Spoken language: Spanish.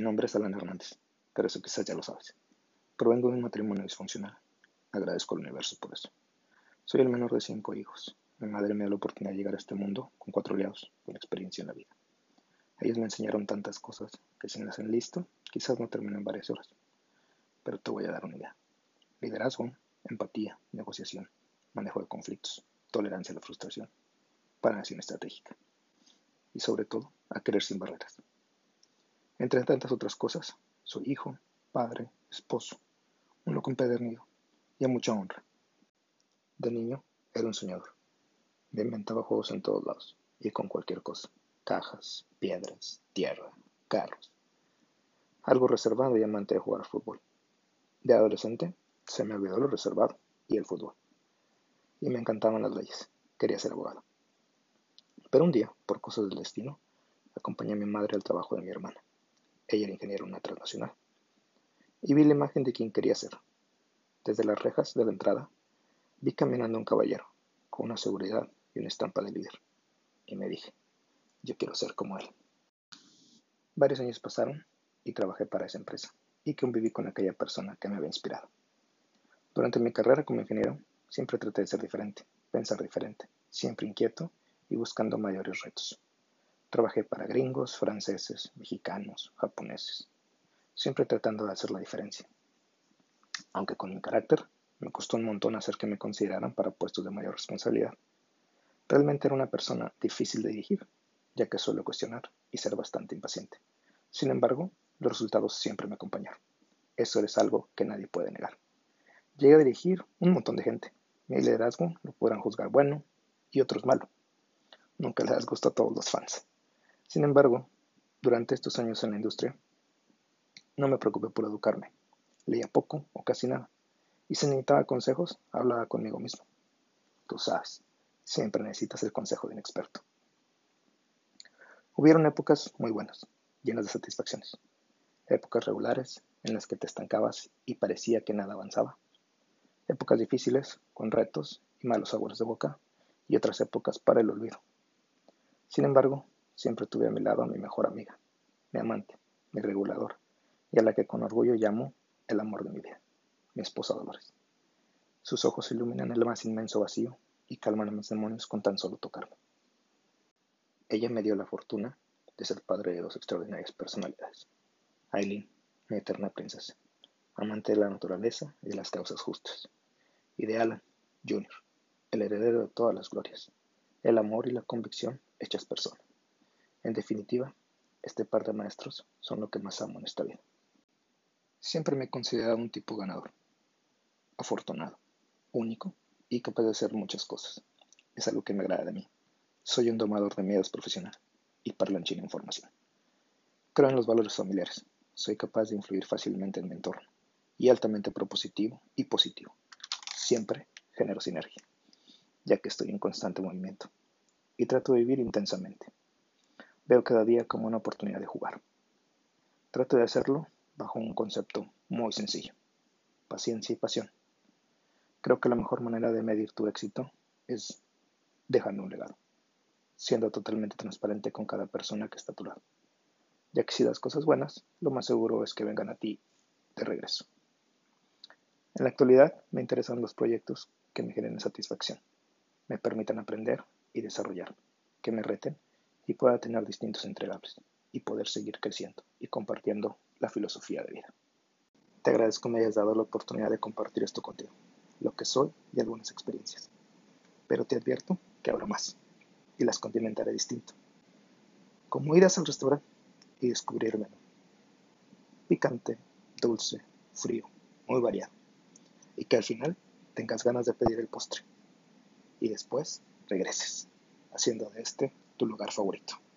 nombre es Alan Hernández, pero eso quizás ya lo sabes. Provengo de un matrimonio disfuncional. Agradezco al universo por eso. Soy el menor de cinco hijos. Mi madre me dio la oportunidad de llegar a este mundo con cuatro aliados, con experiencia en la vida. Ellos me enseñaron tantas cosas que si me hacen listo, quizás no termino en varias horas. Pero te voy a dar una idea. Liderazgo, empatía, negociación, manejo de conflictos, tolerancia a la frustración, planeación estratégica. Y sobre todo, a querer sin barreras. Entre tantas otras cosas, soy hijo, padre, esposo, un loco empedernido y a mucha honra. De niño era un soñador. Me inventaba juegos en todos lados y con cualquier cosa. Cajas, piedras, tierra, carros. Algo reservado y amante de jugar fútbol. De adolescente se me olvidó lo reservado y el fútbol. Y me encantaban las leyes. Quería ser abogado. Pero un día, por cosas del destino, acompañé a mi madre al trabajo de mi hermana. Ella era ingeniera en una transnacional. Y vi la imagen de quien quería ser. Desde las rejas de la entrada, vi caminando un caballero, con una seguridad y una estampa de líder. Y me dije, yo quiero ser como él. Varios años pasaron y trabajé para esa empresa y conviví con aquella persona que me había inspirado. Durante mi carrera como ingeniero, siempre traté de ser diferente, pensar diferente, siempre inquieto y buscando mayores retos. Trabajé para gringos, franceses, mexicanos, japoneses, siempre tratando de hacer la diferencia. Aunque con mi carácter, me costó un montón hacer que me consideraran para puestos de mayor responsabilidad. Realmente era una persona difícil de dirigir, ya que suelo cuestionar y ser bastante impaciente. Sin embargo, los resultados siempre me acompañaron. Eso es algo que nadie puede negar. Llegué a dirigir un montón de gente. Mi liderazgo lo podrán juzgar bueno y otros malo. Nunca les gustó a todos los fans. Sin embargo, durante estos años en la industria, no me preocupé por educarme. Leía poco o casi nada. Y si necesitaba consejos, hablaba conmigo mismo. Tú sabes, siempre necesitas el consejo de un experto. Hubieron épocas muy buenas, llenas de satisfacciones. Épocas regulares en las que te estancabas y parecía que nada avanzaba. Épocas difíciles, con retos y malos sabores de boca, y otras épocas para el olvido. Sin embargo, Siempre tuve a mi lado a mi mejor amiga, mi amante, mi regulador, y a la que con orgullo llamo el amor de mi vida, mi esposa Dolores. Sus ojos iluminan el más inmenso vacío y calman a mis demonios con tan solo tocarme. Ella me dio la fortuna de ser padre de dos extraordinarias personalidades. Aileen, mi eterna princesa, amante de la naturaleza y de las causas justas. Y de Alan, Jr., el heredero de todas las glorias, el amor y la convicción hechas personas. En definitiva, este par de maestros son lo que más amo en esta vida. Siempre me he considerado un tipo ganador, afortunado, único y capaz de hacer muchas cosas. Es algo que me agrada de mí. Soy un domador de miedos profesional y parlanchín en información. Creo en los valores familiares. Soy capaz de influir fácilmente en mi entorno y altamente propositivo y positivo. Siempre genero sinergia, ya que estoy en constante movimiento y trato de vivir intensamente Veo cada día como una oportunidad de jugar. Trato de hacerlo bajo un concepto muy sencillo. Paciencia y pasión. Creo que la mejor manera de medir tu éxito es dejando un legado, siendo totalmente transparente con cada persona que está a tu lado. Ya que si das cosas buenas, lo más seguro es que vengan a ti de regreso. En la actualidad me interesan los proyectos que me generen satisfacción, me permitan aprender y desarrollar, que me reten y pueda tener distintos entregables y poder seguir creciendo y compartiendo la filosofía de vida. Te agradezco que me hayas dado la oportunidad de compartir esto contigo, lo que soy y algunas experiencias. Pero te advierto que habrá más y las condimentaré distinto. Como irás al restaurante y descubrir el menú. Picante, dulce, frío, muy variado. Y que al final tengas ganas de pedir el postre. Y después regreses, haciendo de este tu lugar favorito.